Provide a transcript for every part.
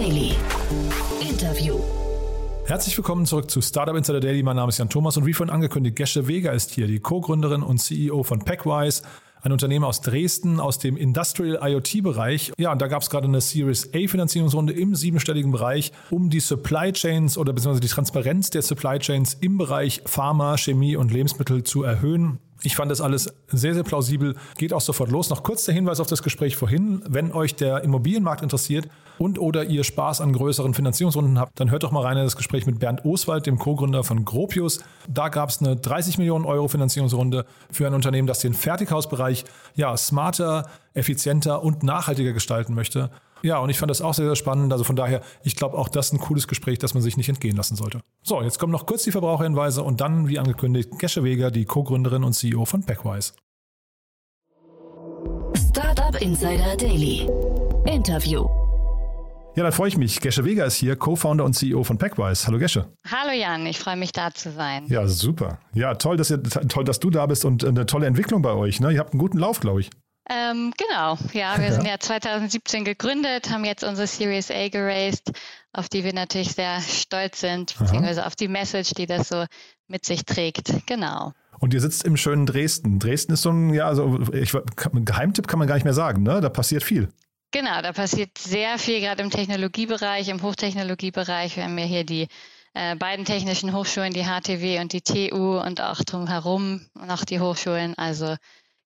Daily. Interview. Herzlich willkommen zurück zu Startup Insider Daily. Mein Name ist Jan Thomas und wie vorhin angekündigt, Gesche Weger ist hier, die Co-Gründerin und CEO von Packwise, ein Unternehmen aus Dresden aus dem Industrial IoT-Bereich. Ja, und da gab es gerade eine Series A-Finanzierungsrunde im siebenstelligen Bereich, um die Supply Chains oder beziehungsweise die Transparenz der Supply Chains im Bereich Pharma, Chemie und Lebensmittel zu erhöhen. Ich fand das alles sehr, sehr plausibel. Geht auch sofort los. Noch kurz der Hinweis auf das Gespräch vorhin. Wenn euch der Immobilienmarkt interessiert und oder ihr Spaß an größeren Finanzierungsrunden habt, dann hört doch mal rein in das Gespräch mit Bernd Oswald, dem Co-Gründer von Gropius. Da gab es eine 30 Millionen Euro Finanzierungsrunde für ein Unternehmen, das den Fertighausbereich ja smarter, effizienter und nachhaltiger gestalten möchte. Ja, und ich fand das auch sehr, sehr spannend. Also von daher, ich glaube auch das ist ein cooles Gespräch, das man sich nicht entgehen lassen sollte. So, jetzt kommen noch kurz die Verbraucherhinweise und dann, wie angekündigt, Gesche Weger, die Co-Gründerin und CEO von Packwise. Startup Insider Daily. Interview. Ja, dann freue ich mich. Gesche Weger ist hier, Co-Founder und CEO von Packwise. Hallo Gesche. Hallo Jan, ich freue mich da zu sein. Ja, super. Ja, toll, dass, ihr, toll, dass du da bist und eine tolle Entwicklung bei euch. Ne? Ihr habt einen guten Lauf, glaube ich. Ähm, genau, ja, wir ja. sind ja 2017 gegründet, haben jetzt unsere Series A geraced, auf die wir natürlich sehr stolz sind, beziehungsweise Aha. auf die Message, die das so mit sich trägt. Genau. Und ihr sitzt im schönen Dresden. Dresden ist so ein, ja, also ich, Geheimtipp kann man gar nicht mehr sagen, ne? Da passiert viel. Genau, da passiert sehr viel, gerade im Technologiebereich, im Hochtechnologiebereich. Wir haben ja hier die äh, beiden technischen Hochschulen, die HTW und die TU und auch drumherum noch die Hochschulen. Also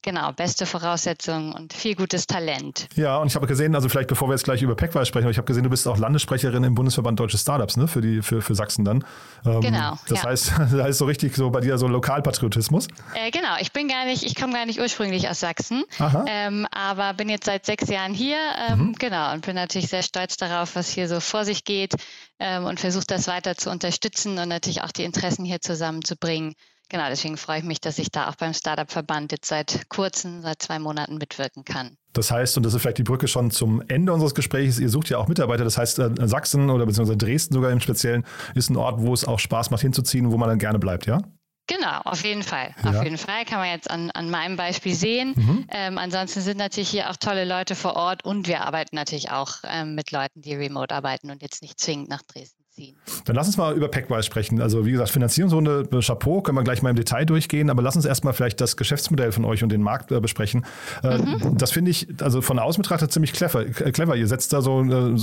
Genau, beste Voraussetzungen und viel gutes Talent. Ja, und ich habe gesehen, also vielleicht bevor wir jetzt gleich über Packwise sprechen, aber ich habe gesehen, du bist auch Landessprecherin im Bundesverband Deutsche Startups, ne, für, die, für, für Sachsen dann. Ähm, genau. Das ja. heißt, da ist so richtig so bei dir so Lokalpatriotismus. Äh, genau, ich bin gar nicht, ich komme gar nicht ursprünglich aus Sachsen, ähm, aber bin jetzt seit sechs Jahren hier, ähm, mhm. genau, und bin natürlich sehr stolz darauf, was hier so vor sich geht ähm, und versuche das weiter zu unterstützen und natürlich auch die Interessen hier zusammenzubringen. Genau, deswegen freue ich mich, dass ich da auch beim Startup-Verband jetzt seit kurzem, seit zwei Monaten mitwirken kann. Das heißt, und das ist vielleicht die Brücke schon zum Ende unseres Gesprächs, ihr sucht ja auch Mitarbeiter. Das heißt, äh, Sachsen oder beziehungsweise Dresden sogar im Speziellen ist ein Ort, wo es auch Spaß macht hinzuziehen, wo man dann gerne bleibt, ja? Genau, auf jeden Fall. Ja. Auf jeden Fall kann man jetzt an, an meinem Beispiel sehen. Mhm. Ähm, ansonsten sind natürlich hier auch tolle Leute vor Ort und wir arbeiten natürlich auch ähm, mit Leuten, die remote arbeiten und jetzt nicht zwingend nach Dresden ziehen. Dann lass uns mal über Packwise sprechen. Also wie gesagt, Finanzierungsrunde, äh, Chapeau, können wir gleich mal im Detail durchgehen, aber lass uns erstmal vielleicht das Geschäftsmodell von euch und den Markt äh, besprechen. Äh, mhm. Das finde ich, also von außen betrachtet, ziemlich clever. Clever. Ihr setzt da so, wenn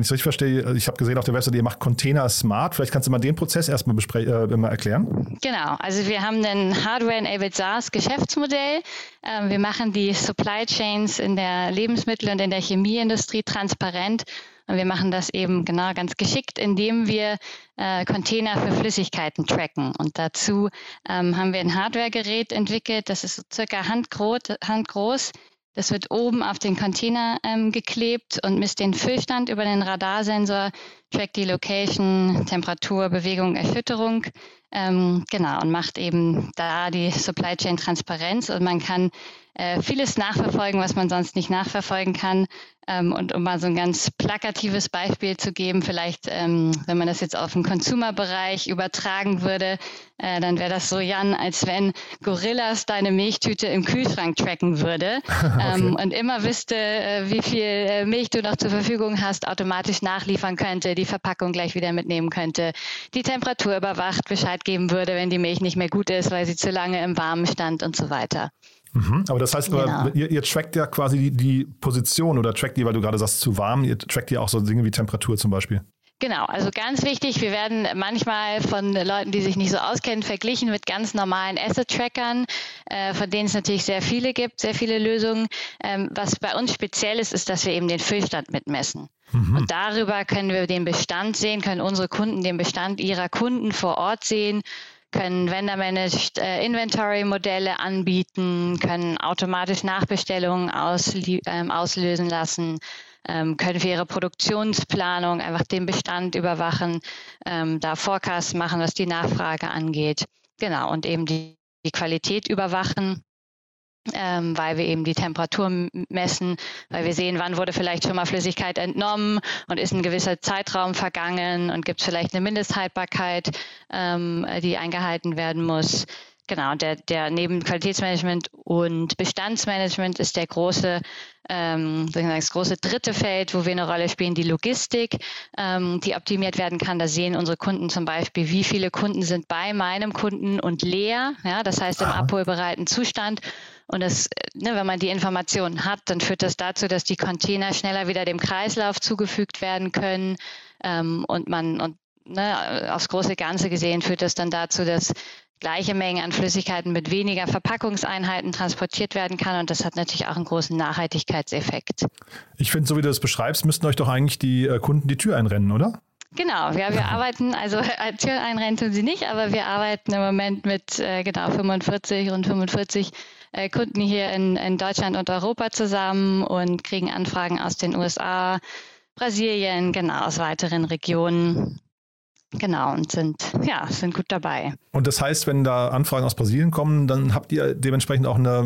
ich es richtig verstehe, ich habe gesehen auf der Website, ihr macht Container smart. Vielleicht kannst du mal den Prozess erstmal äh, mal erklären. Genau, also wir haben ein Hardware-enabled SaaS-Geschäftsmodell. Ähm, wir machen die Supply Chains in der Lebensmittel- und in der Chemieindustrie transparent und wir machen das eben genau ganz geschickt, indem wir äh, Container für Flüssigkeiten tracken. Und dazu ähm, haben wir ein Hardware-Gerät entwickelt, das ist so circa handgroß, handgroß. Das wird oben auf den Container ähm, geklebt und misst den Füllstand über den Radarsensor, trackt die Location, Temperatur, Bewegung, Erschütterung. Ähm, genau, und macht eben da die Supply Chain Transparenz und man kann äh, vieles nachverfolgen, was man sonst nicht nachverfolgen kann. Ähm, und um mal so ein ganz plakatives Beispiel zu geben, vielleicht, ähm, wenn man das jetzt auf den Consumer-Bereich übertragen würde, äh, dann wäre das so, Jan, als wenn Gorillas deine Milchtüte im Kühlschrank tracken würde ähm, okay. und immer wüsste, äh, wie viel äh, Milch du noch zur Verfügung hast, automatisch nachliefern könnte, die Verpackung gleich wieder mitnehmen könnte, die Temperatur überwacht, Bescheid geben würde, wenn die Milch nicht mehr gut ist, weil sie zu lange im Warmen stand und so weiter. Mhm. Aber das heißt, genau. ihr, ihr, trackt ja quasi die, die, Position oder trackt die, weil du gerade sagst, zu warm, ihr trackt ja auch so Dinge wie Temperatur zum Beispiel. Genau, also ganz wichtig, wir werden manchmal von Leuten, die sich nicht so auskennen, verglichen mit ganz normalen Asset-Trackern, äh, von denen es natürlich sehr viele gibt, sehr viele Lösungen. Ähm, was bei uns speziell ist, ist, dass wir eben den Füllstand mitmessen. Mhm. Und darüber können wir den Bestand sehen, können unsere Kunden den Bestand ihrer Kunden vor Ort sehen können Vendor-Managed äh, Inventory-Modelle anbieten, können automatisch Nachbestellungen ähm, auslösen lassen, ähm, können für ihre Produktionsplanung einfach den Bestand überwachen, ähm, da Forecasts machen, was die Nachfrage angeht. Genau, und eben die, die Qualität überwachen ähm, weil wir eben die Temperatur messen, weil wir sehen, wann wurde vielleicht schon mal Flüssigkeit entnommen und ist ein gewisser Zeitraum vergangen und gibt es vielleicht eine Mindesthaltbarkeit, ähm, die eingehalten werden muss. genau, der, der neben Qualitätsmanagement und Bestandsmanagement ist der große, ähm, das große dritte Feld, wo wir eine Rolle spielen, die Logistik, ähm, die optimiert werden kann. Da sehen unsere Kunden zum Beispiel, wie viele Kunden sind bei meinem Kunden und leer, ja, das heißt im abholbereiten Zustand. Und das, ne, wenn man die Informationen hat, dann führt das dazu, dass die Container schneller wieder dem Kreislauf zugefügt werden können ähm, und man und ne, aufs große Ganze gesehen führt das dann dazu, dass gleiche Mengen an Flüssigkeiten mit weniger Verpackungseinheiten transportiert werden kann. Und das hat natürlich auch einen großen Nachhaltigkeitseffekt. Ich finde, so wie du das beschreibst, müssten euch doch eigentlich die äh, Kunden die Tür einrennen, oder? Genau, ja, wir arbeiten, also Tür einrennen tun sie nicht, aber wir arbeiten im Moment mit äh, genau 45 und 45 äh, Kunden hier in, in Deutschland und Europa zusammen und kriegen Anfragen aus den USA, Brasilien, genau, aus weiteren Regionen. Genau, und sind, ja, sind gut dabei. Und das heißt, wenn da Anfragen aus Brasilien kommen, dann habt ihr dementsprechend auch eine,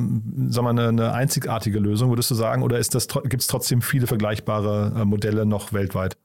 sagen wir, eine, eine einzigartige Lösung, würdest du sagen? Oder gibt es trotzdem viele vergleichbare äh, Modelle noch weltweit?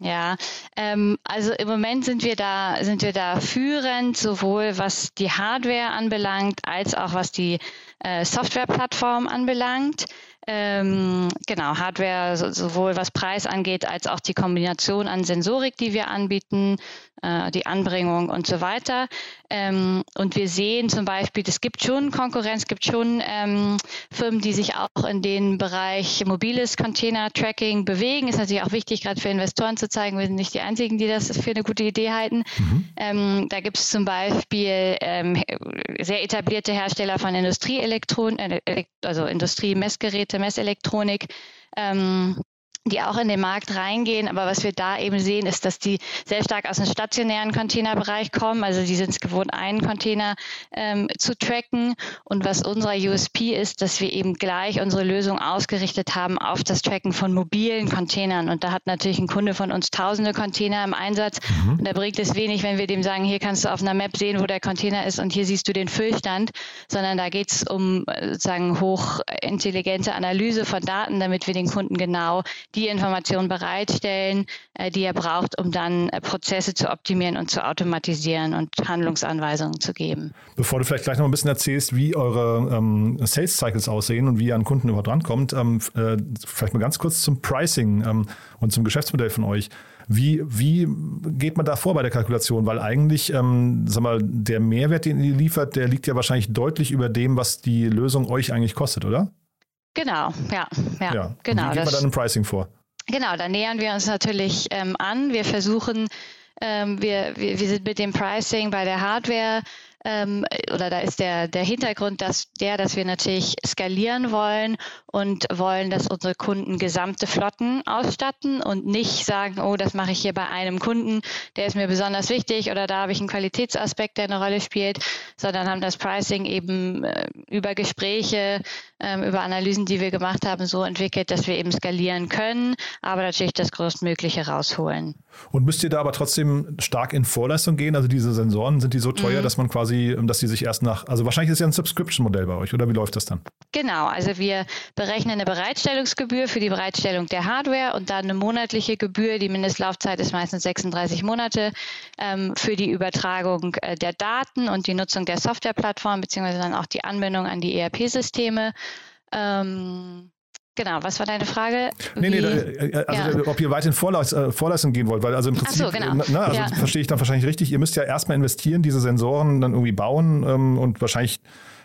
Ja, ähm, also im Moment sind wir da, sind wir da führend, sowohl was die Hardware anbelangt, als auch was die äh, Softwareplattform anbelangt. Ähm, genau, Hardware sowohl was Preis angeht, als auch die Kombination an Sensorik, die wir anbieten, äh, die Anbringung und so weiter. Ähm, und wir sehen zum Beispiel, es gibt schon Konkurrenz, es gibt schon ähm, Firmen, die sich auch in den Bereich mobiles Container-Tracking bewegen. Ist natürlich auch wichtig, gerade für Investoren zu zeigen, wir sind nicht die Einzigen, die das für eine gute Idee halten. Mhm. Ähm, da gibt es zum Beispiel ähm, sehr etablierte Hersteller von Industrieelektronik, äh, also Industriemessgeräte, Messelektronik. Die auch in den Markt reingehen. Aber was wir da eben sehen, ist, dass die sehr stark aus dem stationären Containerbereich kommen. Also die sind es gewohnt, einen Container ähm, zu tracken. Und was unser USP ist, dass wir eben gleich unsere Lösung ausgerichtet haben auf das Tracken von mobilen Containern. Und da hat natürlich ein Kunde von uns tausende Container im Einsatz. Mhm. Und da bringt es wenig, wenn wir dem sagen, hier kannst du auf einer Map sehen, wo der Container ist und hier siehst du den Füllstand, sondern da geht es um äh, sozusagen hochintelligente Analyse von Daten, damit wir den Kunden genau die Informationen bereitstellen, äh, die er braucht, um dann äh, Prozesse zu optimieren und zu automatisieren und Handlungsanweisungen zu geben. Bevor du vielleicht gleich noch ein bisschen erzählst, wie eure ähm, Sales Cycles aussehen und wie ihr an Kunden überhaupt rankommt, ähm, äh, vielleicht mal ganz kurz zum Pricing ähm, und zum Geschäftsmodell von euch. Wie, wie geht man da vor bei der Kalkulation? Weil eigentlich, ähm, sag mal, der Mehrwert, den ihr liefert, der liegt ja wahrscheinlich deutlich über dem, was die Lösung euch eigentlich kostet, oder? Genau, ja, ja, ja. genau. Wie geht man dann im Pricing vor? Genau, da nähern wir uns natürlich ähm, an. Wir versuchen, ähm, wir, wir, wir sind mit dem Pricing bei der Hardware ähm, oder da ist der, der Hintergrund dass der, dass wir natürlich skalieren wollen und wollen, dass unsere Kunden gesamte Flotten ausstatten und nicht sagen, oh, das mache ich hier bei einem Kunden, der ist mir besonders wichtig oder da habe ich einen Qualitätsaspekt, der eine Rolle spielt, sondern haben das Pricing eben äh, über Gespräche, äh, über Analysen, die wir gemacht haben, so entwickelt, dass wir eben skalieren können, aber natürlich das Größtmögliche rausholen. Und müsst ihr da aber trotzdem stark in Vorleistung gehen? Also diese Sensoren, sind die so teuer, mhm. dass man quasi, dass die sich erst nach, also wahrscheinlich ist ja ein Subscription-Modell bei euch, oder wie läuft das dann? Genau, also wir berechnen eine Bereitstellungsgebühr für die Bereitstellung der Hardware und dann eine monatliche Gebühr, die Mindestlaufzeit ist meistens 36 Monate, ähm, für die Übertragung äh, der Daten und die Nutzung der Softwareplattform, beziehungsweise dann auch die Anbindung an die ERP-Systeme. Ähm, Genau, was war deine Frage? Nee, nee, äh, also ja. ob ihr weiter in äh, Vorleistung gehen wollt, weil also im Prinzip, so, genau. na, also ja. verstehe ich dann wahrscheinlich richtig, ihr müsst ja erstmal investieren, diese Sensoren dann irgendwie bauen ähm, und wahrscheinlich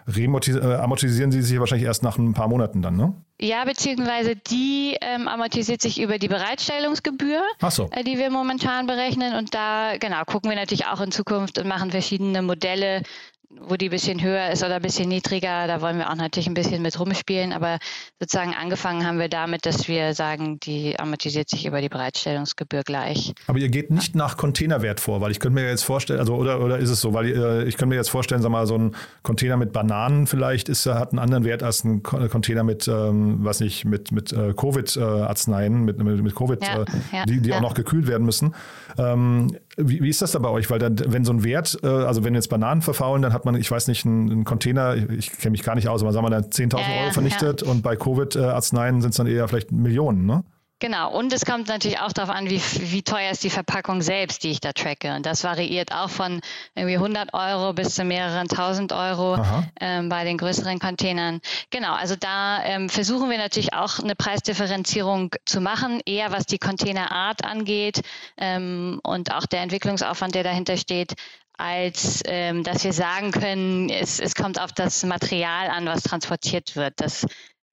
äh, amortisieren sie sich wahrscheinlich erst nach ein paar Monaten dann, ne? Ja, beziehungsweise die ähm, amortisiert sich über die Bereitstellungsgebühr, so. äh, die wir momentan berechnen. Und da, genau, gucken wir natürlich auch in Zukunft und machen verschiedene Modelle, wo die ein bisschen höher ist oder ein bisschen niedriger, da wollen wir auch natürlich ein bisschen mit rumspielen. Aber sozusagen angefangen haben wir damit, dass wir sagen, die amortisiert sich über die Bereitstellungsgebühr gleich. Aber ihr geht nicht nach Containerwert vor, weil ich könnte mir jetzt vorstellen, also oder, oder ist es so, weil äh, ich könnte mir jetzt vorstellen, sag mal, so ein Container mit Bananen vielleicht ist, hat einen anderen Wert als ein Container mit, ähm, was nicht, mit, mit äh, Covid-Arzneien, mit, mit, mit Covid, ja, äh, ja, die, die ja. auch noch gekühlt werden müssen. Ähm, wie, wie, ist das da bei euch? Weil dann, wenn so ein Wert, äh, also wenn jetzt Bananen verfaulen, dann hat man, ich weiß nicht, einen, Container, ich, kenne mich gar nicht aus, aber sagen wir dann 10.000 ja, Euro vernichtet und bei Covid-Arzneien sind es dann eher vielleicht Millionen, ne? Genau, und es kommt natürlich auch darauf an, wie, wie teuer ist die Verpackung selbst, die ich da tracke. Und das variiert auch von irgendwie 100 Euro bis zu mehreren tausend Euro ähm, bei den größeren Containern. Genau, also da ähm, versuchen wir natürlich auch eine Preisdifferenzierung zu machen, eher was die Containerart angeht ähm, und auch der Entwicklungsaufwand, der dahinter steht, als ähm, dass wir sagen können, es, es kommt auf das Material an, was transportiert wird. Das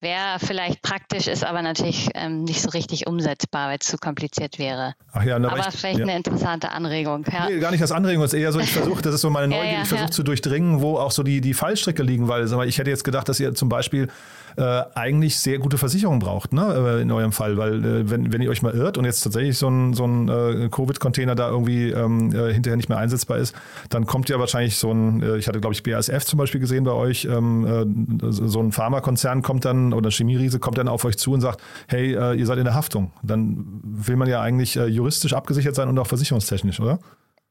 Wäre vielleicht praktisch, ist aber natürlich ähm, nicht so richtig umsetzbar, weil es zu kompliziert wäre. Ach ja, aber ich, vielleicht ja. eine interessante Anregung. Ja. Nee, gar nicht als Anregung, es ist eher so, ich versuche, das ist so meine Neugier, ja, ich versuche zu durchdringen, wo auch so die, die Fallstricke liegen, weil ich hätte jetzt gedacht, dass ihr zum Beispiel äh, eigentlich sehr gute Versicherung braucht, ne, äh, in eurem Fall, weil äh, wenn, wenn ihr euch mal irrt und jetzt tatsächlich so ein, so ein äh, Covid-Container da irgendwie ähm, äh, hinterher nicht mehr einsetzbar ist, dann kommt ja wahrscheinlich so ein, äh, ich hatte glaube ich BASF zum Beispiel gesehen bei euch, ähm, so ein Pharmakonzern kommt dann oder Chemieriese kommt dann auf euch zu und sagt, hey, ihr seid in der Haftung. Dann will man ja eigentlich juristisch abgesichert sein und auch versicherungstechnisch, oder?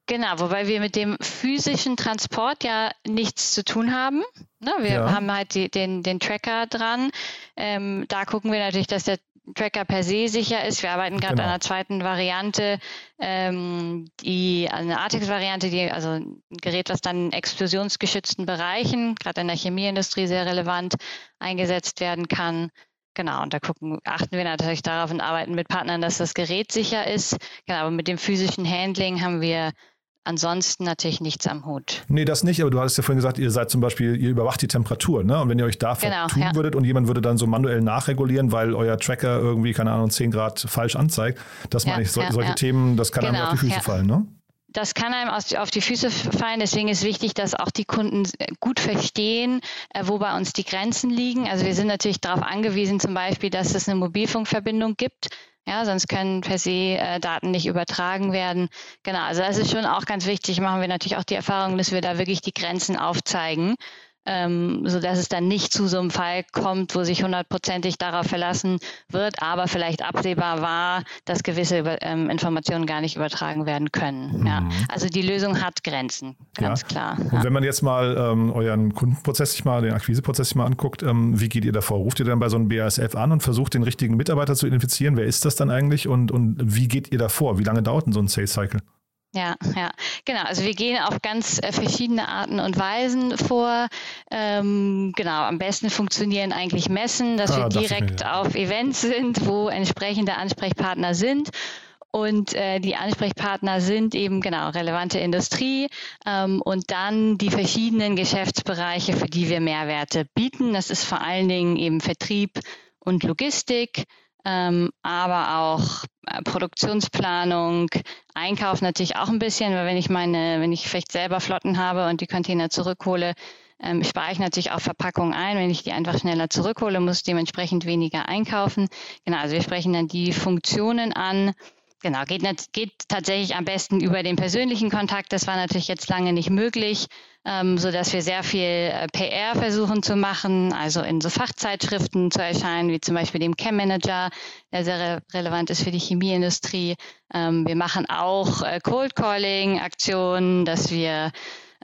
Genau, wobei wir mit dem physischen Transport ja nichts zu tun haben. Ne, wir ja. haben halt die, den, den Tracker dran. Ähm, da gucken wir natürlich, dass der Tracker per se sicher ist. Wir arbeiten gerade genau. an einer zweiten Variante, ähm, die eine Artix-Variante, die also ein Gerät, was dann in explosionsgeschützten Bereichen, gerade in der Chemieindustrie sehr relevant eingesetzt werden kann. Genau, und da gucken, achten wir natürlich darauf und arbeiten mit Partnern, dass das Gerät sicher ist. Genau, aber mit dem physischen Handling haben wir ansonsten natürlich nichts am Hut. Nee, das nicht, aber du hattest ja vorhin gesagt, ihr seid zum Beispiel, ihr überwacht die Temperatur, ne? Und wenn ihr euch da genau, tun ja. würdet und jemand würde dann so manuell nachregulieren, weil euer Tracker irgendwie, keine Ahnung, 10 Grad falsch anzeigt, das ja, meine ich, so, ja, solche Themen, das kann genau, einem auf die Füße fallen, ne? das kann einem auf die Füße fallen. Deswegen ist wichtig, dass auch die Kunden gut verstehen, äh, wo bei uns die Grenzen liegen. Also wir sind natürlich darauf angewiesen, zum Beispiel, dass es eine Mobilfunkverbindung gibt. Ja, sonst können per se äh, Daten nicht übertragen werden. Genau, also das ist schon auch ganz wichtig. Machen wir natürlich auch die Erfahrung, dass wir da wirklich die Grenzen aufzeigen ähm, so dass es dann nicht zu so einem Fall kommt, wo sich hundertprozentig darauf verlassen wird, aber vielleicht absehbar war, dass gewisse ähm, Informationen gar nicht übertragen werden können. Mhm. Ja. Also die Lösung hat Grenzen, ganz ja. klar. Und wenn man jetzt mal ähm, euren Kundenprozess sich mal, den Akquiseprozess sich mal anguckt, ähm, wie geht ihr davor? Ruft ihr dann bei so einem BASF an und versucht den richtigen Mitarbeiter zu identifizieren? Wer ist das dann eigentlich und, und wie geht ihr davor? Wie lange dauert denn so ein Sales Cycle? Ja, ja, genau. Also wir gehen auf ganz äh, verschiedene Arten und Weisen vor. Ähm, genau, am besten funktionieren eigentlich Messen, dass ah, wir direkt das auf Events sind, wo entsprechende Ansprechpartner sind. Und äh, die Ansprechpartner sind eben genau relevante Industrie ähm, und dann die verschiedenen Geschäftsbereiche, für die wir Mehrwerte bieten. Das ist vor allen Dingen eben Vertrieb und Logistik ähm, aber auch äh, Produktionsplanung, Einkauf natürlich auch ein bisschen, weil wenn ich meine, wenn ich vielleicht selber Flotten habe und die Container zurückhole, ähm, spare ich natürlich auch Verpackungen ein. Wenn ich die einfach schneller zurückhole, muss ich dementsprechend weniger einkaufen. Genau, also wir sprechen dann die Funktionen an. Genau, geht, geht tatsächlich am besten über den persönlichen Kontakt. Das war natürlich jetzt lange nicht möglich ähm, so dass wir sehr viel äh, PR versuchen zu machen, also in so Fachzeitschriften zu erscheinen, wie zum Beispiel dem Chem Manager, der sehr re relevant ist für die Chemieindustrie. Ähm, wir machen auch äh, Cold Calling Aktionen, dass wir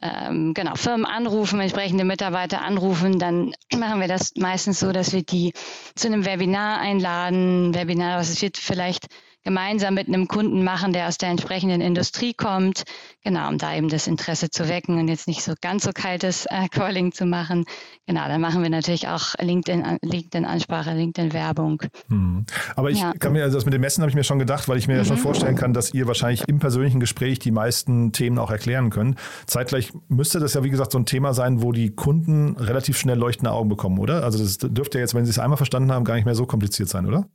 ähm, genau, Firmen anrufen, entsprechende Mitarbeiter anrufen, dann machen wir das meistens so, dass wir die zu einem Webinar einladen. Webinar, was wird vielleicht gemeinsam mit einem Kunden machen, der aus der entsprechenden Industrie kommt. Genau, um da eben das Interesse zu wecken und jetzt nicht so ganz so kaltes äh, Calling zu machen. Genau, dann machen wir natürlich auch LinkedIn, LinkedIn-Ansprache, LinkedIn-Werbung. Hm. Aber ich ja. kann mir, also das mit dem Messen habe ich mir schon gedacht, weil ich mir mhm. ja schon mhm. vorstellen kann, dass ihr wahrscheinlich im persönlichen Gespräch die meisten Themen auch erklären könnt. Zeitgleich müsste das ja, wie gesagt, so ein Thema sein, wo die Kunden relativ schnell leuchtende Augen bekommen, oder? Also das dürfte ja jetzt, wenn sie es einmal verstanden haben, gar nicht mehr so kompliziert sein, oder?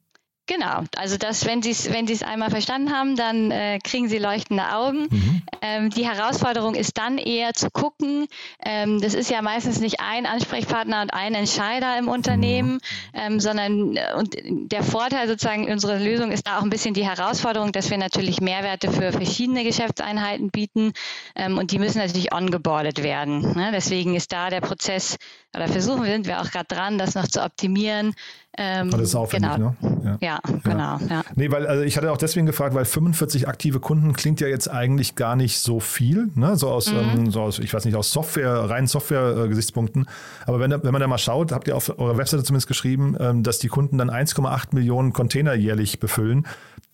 Genau, also das, wenn Sie es wenn einmal verstanden haben, dann äh, kriegen Sie leuchtende Augen. Mhm. Ähm, die Herausforderung ist dann eher zu gucken, ähm, das ist ja meistens nicht ein Ansprechpartner und ein Entscheider im Unternehmen, mhm. ähm, sondern äh, und der Vorteil sozusagen unserer Lösung ist da auch ein bisschen die Herausforderung, dass wir natürlich Mehrwerte für verschiedene Geschäftseinheiten bieten ähm, und die müssen natürlich ongeboardet werden. Ne? Deswegen ist da der Prozess, oder versuchen wir, sind wir auch gerade dran, das noch zu optimieren, Ähm, das ist aufwendig, genau. ne? Ja, ja genau. Ja. Nee, weil also ich hatte auch deswegen gefragt, weil 45 aktive Kunden klingt ja jetzt eigentlich gar nicht so viel, ne? So aus, mhm. ähm, so aus ich weiß nicht, aus Software, reinen Software-Gesichtspunkten. Aber wenn, wenn man da mal schaut, habt ihr auf eurer Webseite zumindest geschrieben, ähm, dass die Kunden dann 1,8 Millionen Container jährlich befüllen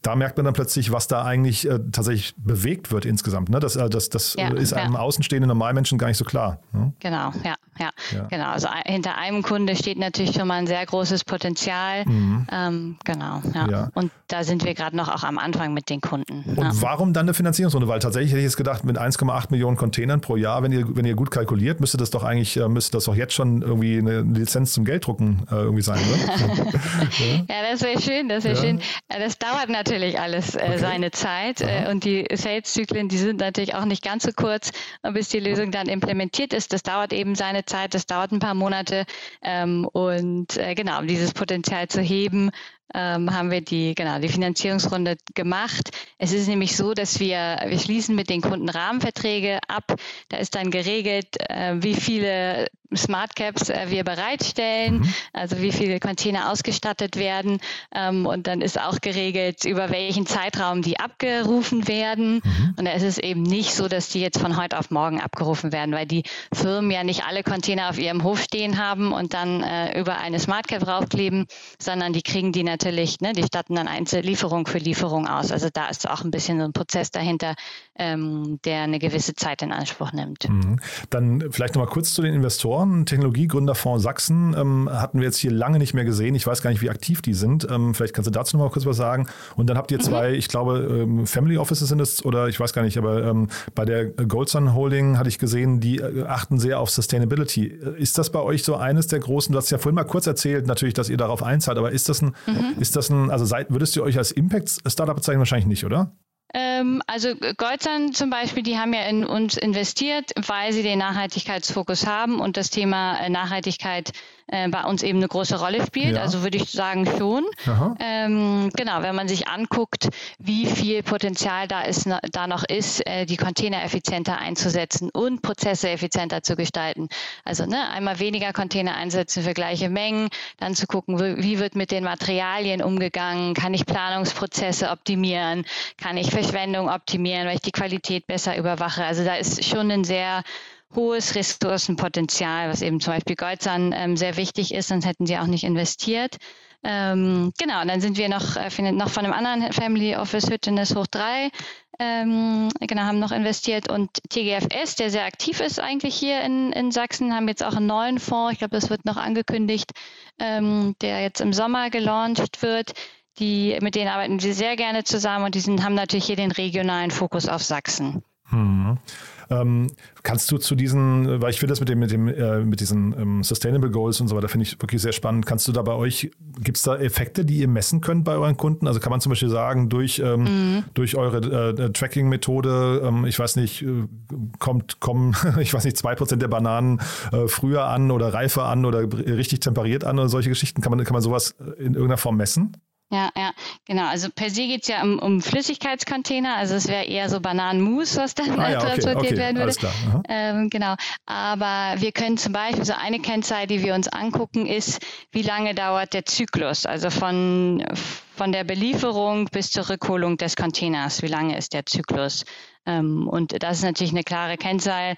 da merkt man dann plötzlich, was da eigentlich äh, tatsächlich bewegt wird insgesamt. Ne? Das, äh, das, das ja, ist einem ja. außenstehenden Normalmenschen gar nicht so klar. Ne? Genau, ja, ja, ja, genau. Also hinter einem Kunde steht natürlich schon mal ein sehr großes Potenzial. Mhm. Ähm, genau, ja. Und da sind wir gerade noch auch am Anfang mit den Kunden. Und warum dann eine Finanzierungsrunde? Weil tatsächlich hätte ich jetzt gedacht, mit 1,8 Millionen Containern pro Jahr, wenn ihr, wenn ihr gut kalkuliert, müsste das doch eigentlich, äh, müsste das doch jetzt schon irgendwie eine Lizenz zum Gelddrucken äh, irgendwie sein, oder? ja. das wäre schön, das wäre schön. Das dauert natürlich alles äh, okay. seine Zeit äh, und die Sales-Zyklen, die sind natürlich auch nicht ganz so kurz, bis die Lösung dann implementiert ist. Das dauert eben seine Zeit, das dauert ein paar Monate ähm, und äh, genau, um dieses Potenzial zu heben, ähm, haben wir die, genau, die Finanzierungsrunde gemacht. Es ist nämlich so, dass wir, wir schließen mit den Kunden Rahmenverträge ab. Da ist dann geregelt, äh, wie viele Smart Caps äh, wir bereitstellen, mhm. also wie viele Container ausgestattet werden. Ähm, und dann ist auch geregelt, über welchen Zeitraum die abgerufen werden. Mhm. Und da ist es eben nicht so, dass die jetzt von heute auf morgen abgerufen werden, weil die Firmen ja nicht alle Container auf ihrem Hof stehen haben und dann äh, über eine Smart Cap draufkleben, sondern die kriegen die natürlich, ne, die statten dann Einzellieferung für Lieferung aus. Also da ist auch ein bisschen so ein Prozess dahinter, ähm, der eine gewisse Zeit in Anspruch nimmt. Mhm. Dann vielleicht nochmal kurz zu den Investoren. Technologiegründerfonds Sachsen, ähm, hatten wir jetzt hier lange nicht mehr gesehen. Ich weiß gar nicht, wie aktiv die sind. Ähm, vielleicht kannst du dazu noch mal kurz was sagen. Und dann habt ihr mhm. zwei, mhm. ich glaube, ähm, Family Offices sind es oder ich weiß gar nicht, aber ähm, bei der Goldsun Holding hatte ich gesehen, die äh, achten sehr auf Sustainability. Ist das bei euch so eines der großen, du hast ja vorhin mal kurz erzählt, natürlich, dass ihr darauf einzahlt, aber ist das ein, mhm. Ist das ein, also seid, würdest du euch als Impact-Startup bezeichnen? Wahrscheinlich nicht, oder? Ähm, also Goldzahn zum Beispiel, die haben ja in uns investiert, weil sie den Nachhaltigkeitsfokus haben und das Thema äh, Nachhaltigkeit äh, bei uns eben eine große Rolle spielt. Ja. Also würde ich sagen schon. Ähm, genau, wenn man sich anguckt, wie viel Potenzial da ist, da noch ist, äh, die Container effizienter einzusetzen und Prozesse effizienter zu gestalten. Also ne, einmal weniger Container einsetzen für gleiche Mengen, dann zu gucken, wie wird mit den Materialien umgegangen, kann ich Planungsprozesse optimieren, kann ich Verschwendung optimieren, weil ich die Qualität besser überwache. Also da ist schon ein sehr hohes Ressourcenpotenzial, was eben zum Beispiel Goldzahn ähm, sehr wichtig ist, sonst hätten sie auch nicht investiert. Ähm, genau, und dann sind wir noch, äh, noch von einem anderen Family Office Hüttenes hoch drei, ähm, genau, haben noch investiert und TGFS, der sehr aktiv ist eigentlich hier in, in Sachsen, haben jetzt auch einen neuen Fonds, ich glaube, das wird noch angekündigt, ähm, der jetzt im Sommer gelauncht wird. Die, mit denen arbeiten wir sehr gerne zusammen und die sind, haben natürlich hier den regionalen Fokus auf Sachsen. Hm. Ähm, kannst du zu diesen, weil ich finde das mit dem, mit dem, äh, mit diesen ähm, Sustainable Goals und so weiter, finde ich wirklich sehr spannend. Kannst du da bei euch, gibt es da Effekte, die ihr messen könnt bei euren Kunden? Also kann man zum Beispiel sagen, durch, ähm, mhm. durch eure äh, Tracking-Methode, ähm, ich weiß nicht, äh, kommt, kommen, ich weiß nicht, zwei Prozent der Bananen äh, früher an oder reifer an oder richtig temperiert an oder solche Geschichten? Kann man, kann man sowas in irgendeiner Form messen? Ja, ja, genau. Also per se geht es ja um, um Flüssigkeitscontainer, also es wäre eher so Bananenmus, was dann ah, ja, transportiert okay, okay, werden würde. Ähm, genau. Aber wir können zum Beispiel, so eine Kennzahl, die wir uns angucken, ist, wie lange dauert der Zyklus? Also von, von der Belieferung bis zur Rückholung des Containers, wie lange ist der Zyklus? Ähm, und das ist natürlich eine klare Kennzahl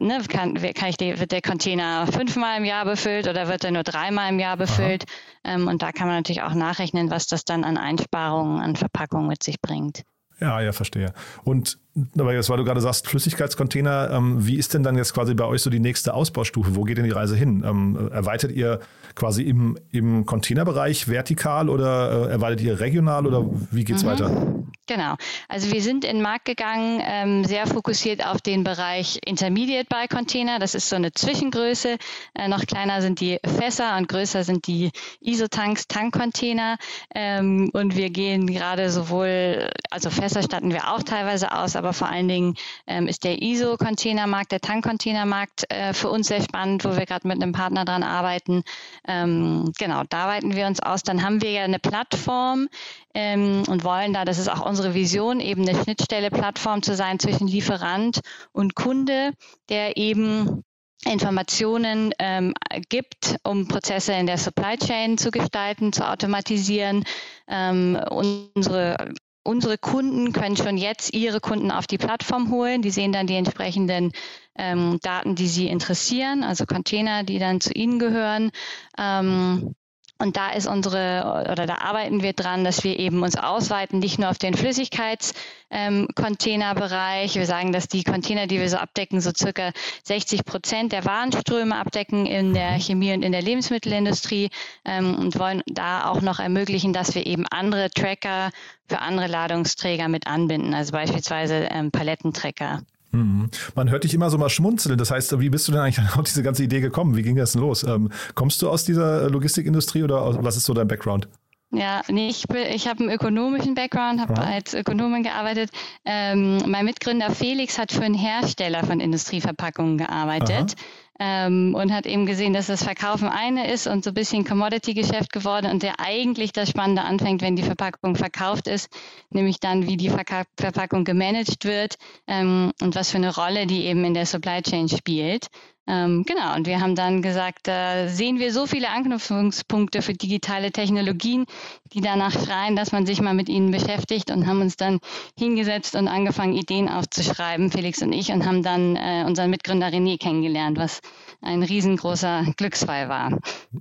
ne, kann, kann ich die, wird der Container fünfmal im Jahr befüllt oder wird er nur dreimal im Jahr befüllt? Ähm, und da kann man natürlich auch nachrechnen, was das dann an Einsparungen, an Verpackung mit sich bringt. Ja, ja, verstehe. Und aber jetzt, weil du gerade sagst, Flüssigkeitscontainer, ähm, wie ist denn dann jetzt quasi bei euch so die nächste Ausbaustufe? Wo geht denn die Reise hin? Ähm, erweitert ihr quasi im, im Containerbereich vertikal oder äh, erweitert ihr regional oder wie geht's mhm. weiter? Genau. Also wir sind in den Markt gegangen, ähm, sehr fokussiert auf den Bereich Intermediate Buy Container. Das ist so eine Zwischengröße. Äh, noch kleiner sind die Fässer und größer sind die Isotanks, Tankcontainer. Ähm, und wir gehen gerade sowohl, also Fässer statten wir auch teilweise aus, aber vor allen Dingen ähm, ist der ISO-Containermarkt, der Tankcontainermarkt äh, für uns sehr spannend, wo wir gerade mit einem Partner dran arbeiten. Ähm, genau, da weiten wir uns aus. Dann haben wir ja eine Plattform ähm, und wollen da, das ist auch unsere Vision, eben eine Schnittstelle, Plattform zu sein zwischen Lieferant und Kunde, der eben Informationen ähm, gibt, um Prozesse in der Supply Chain zu gestalten, zu automatisieren. Ähm, unsere Unsere Kunden können schon jetzt ihre Kunden auf die Plattform holen. Die sehen dann die entsprechenden ähm, Daten, die sie interessieren, also Container, die dann zu ihnen gehören. Ähm, und da ist unsere, oder da arbeiten wir dran, dass wir eben uns ausweiten, nicht nur auf den Flüssigkeitscontainerbereich. Ähm, wir sagen, dass die Container, die wir so abdecken, so circa 60 Prozent der Warenströme abdecken in der mhm. Chemie und in der Lebensmittelindustrie ähm, und wollen da auch noch ermöglichen, dass wir eben andere Tracker für andere Ladungsträger mit anbinden, also beispielsweise ähm, Palettenträger. Mhm. Man hört dich immer so mal schmunzeln. Das heißt, wie bist du denn eigentlich auf diese ganze Idee gekommen? Wie ging das denn los? Ähm, kommst du aus dieser Logistikindustrie oder was ist so dein Background? Ja, nee, ich, ich habe einen ökonomischen Background, habe ja. als Ökonomin gearbeitet. Ähm, mein Mitgründer Felix hat für einen Hersteller von Industrieverpackungen gearbeitet ähm, und hat eben gesehen, dass das Verkaufen eine ist und so ein bisschen Commodity-Geschäft geworden und der eigentlich das Spannende anfängt, wenn die Verpackung verkauft ist, nämlich dann, wie die Verka Verpackung gemanagt wird ähm, und was für eine Rolle die eben in der Supply Chain spielt. Ähm, genau, und wir haben dann gesagt, da sehen wir so viele Anknüpfungspunkte für digitale Technologien, die danach schreien, dass man sich mal mit ihnen beschäftigt und haben uns dann hingesetzt und angefangen, Ideen aufzuschreiben, Felix und ich, und haben dann äh, unseren Mitgründer René kennengelernt, was ein riesengroßer Glücksfall war.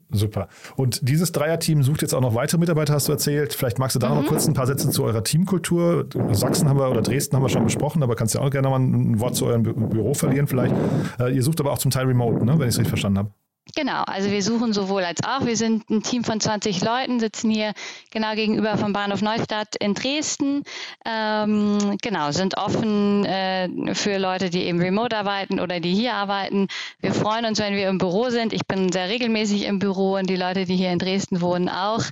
Super. Und dieses Dreierteam sucht jetzt auch noch weitere Mitarbeiter, hast du erzählt. Vielleicht magst du da mhm. noch mal kurz ein paar Sätze zu eurer Teamkultur. Sachsen haben wir oder Dresden haben wir schon besprochen, aber kannst du auch gerne mal ein Wort zu eurem Büro verlieren vielleicht. Äh, ihr sucht aber auch zum Teil remote, ne? wenn ich es richtig verstanden habe. Genau, also wir suchen sowohl als auch. Wir sind ein Team von 20 Leuten, sitzen hier genau gegenüber vom Bahnhof Neustadt in Dresden. Ähm, genau, sind offen äh, für Leute, die eben remote arbeiten oder die hier arbeiten. Wir freuen uns, wenn wir im Büro sind. Ich bin sehr regelmäßig im Büro und die Leute, die hier in Dresden wohnen, auch.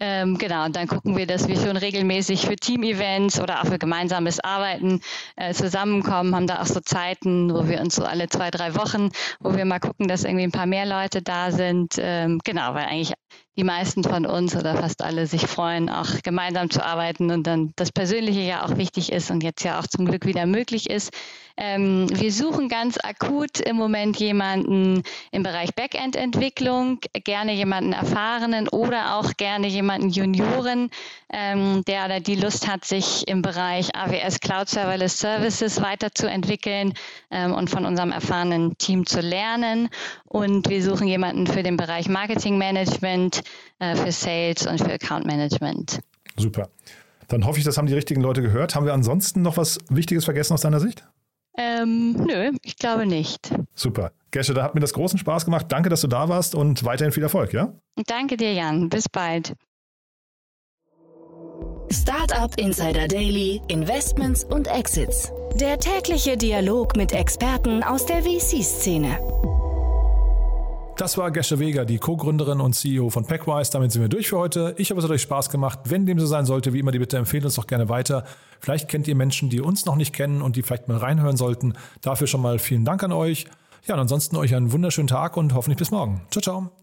Ähm, genau, und dann gucken wir, dass wir schon regelmäßig für Team-Events oder auch für gemeinsames Arbeiten äh, zusammenkommen, haben da auch so Zeiten, wo wir uns so alle zwei, drei Wochen, wo wir mal gucken, dass irgendwie ein paar mehr Leute da sind. Ähm, genau, weil eigentlich die meisten von uns oder fast alle sich freuen, auch gemeinsam zu arbeiten und dann das Persönliche ja auch wichtig ist und jetzt ja auch zum Glück wieder möglich ist. Ähm, wir suchen ganz akut im Moment jemanden im Bereich Backend-Entwicklung, gerne jemanden erfahrenen oder auch gerne jemanden Junioren, ähm, der oder die Lust hat, sich im Bereich AWS Cloud Serverless Services weiterzuentwickeln ähm, und von unserem erfahrenen Team zu lernen. Und wir suchen jemanden für den Bereich Marketing Management, äh, für Sales und für Account Management. Super. Dann hoffe ich, das haben die richtigen Leute gehört. Haben wir ansonsten noch was Wichtiges vergessen aus deiner Sicht? Ähm, nö, ich glaube nicht. Super. Gesche, da hat mir das großen Spaß gemacht. Danke, dass du da warst und weiterhin viel Erfolg, ja? Danke dir, Jan. Bis bald. Startup Insider Daily, Investments und Exits. Der tägliche Dialog mit Experten aus der VC-Szene. Das war Gesche Weger, die Co-Gründerin und CEO von Packwise. Damit sind wir durch für heute. Ich hoffe, es hat euch Spaß gemacht. Wenn dem so sein sollte, wie immer, die Bitte empfehlen uns doch gerne weiter. Vielleicht kennt ihr Menschen, die uns noch nicht kennen und die vielleicht mal reinhören sollten. Dafür schon mal vielen Dank an euch. Ja, und ansonsten euch einen wunderschönen Tag und hoffentlich bis morgen. Ciao, ciao.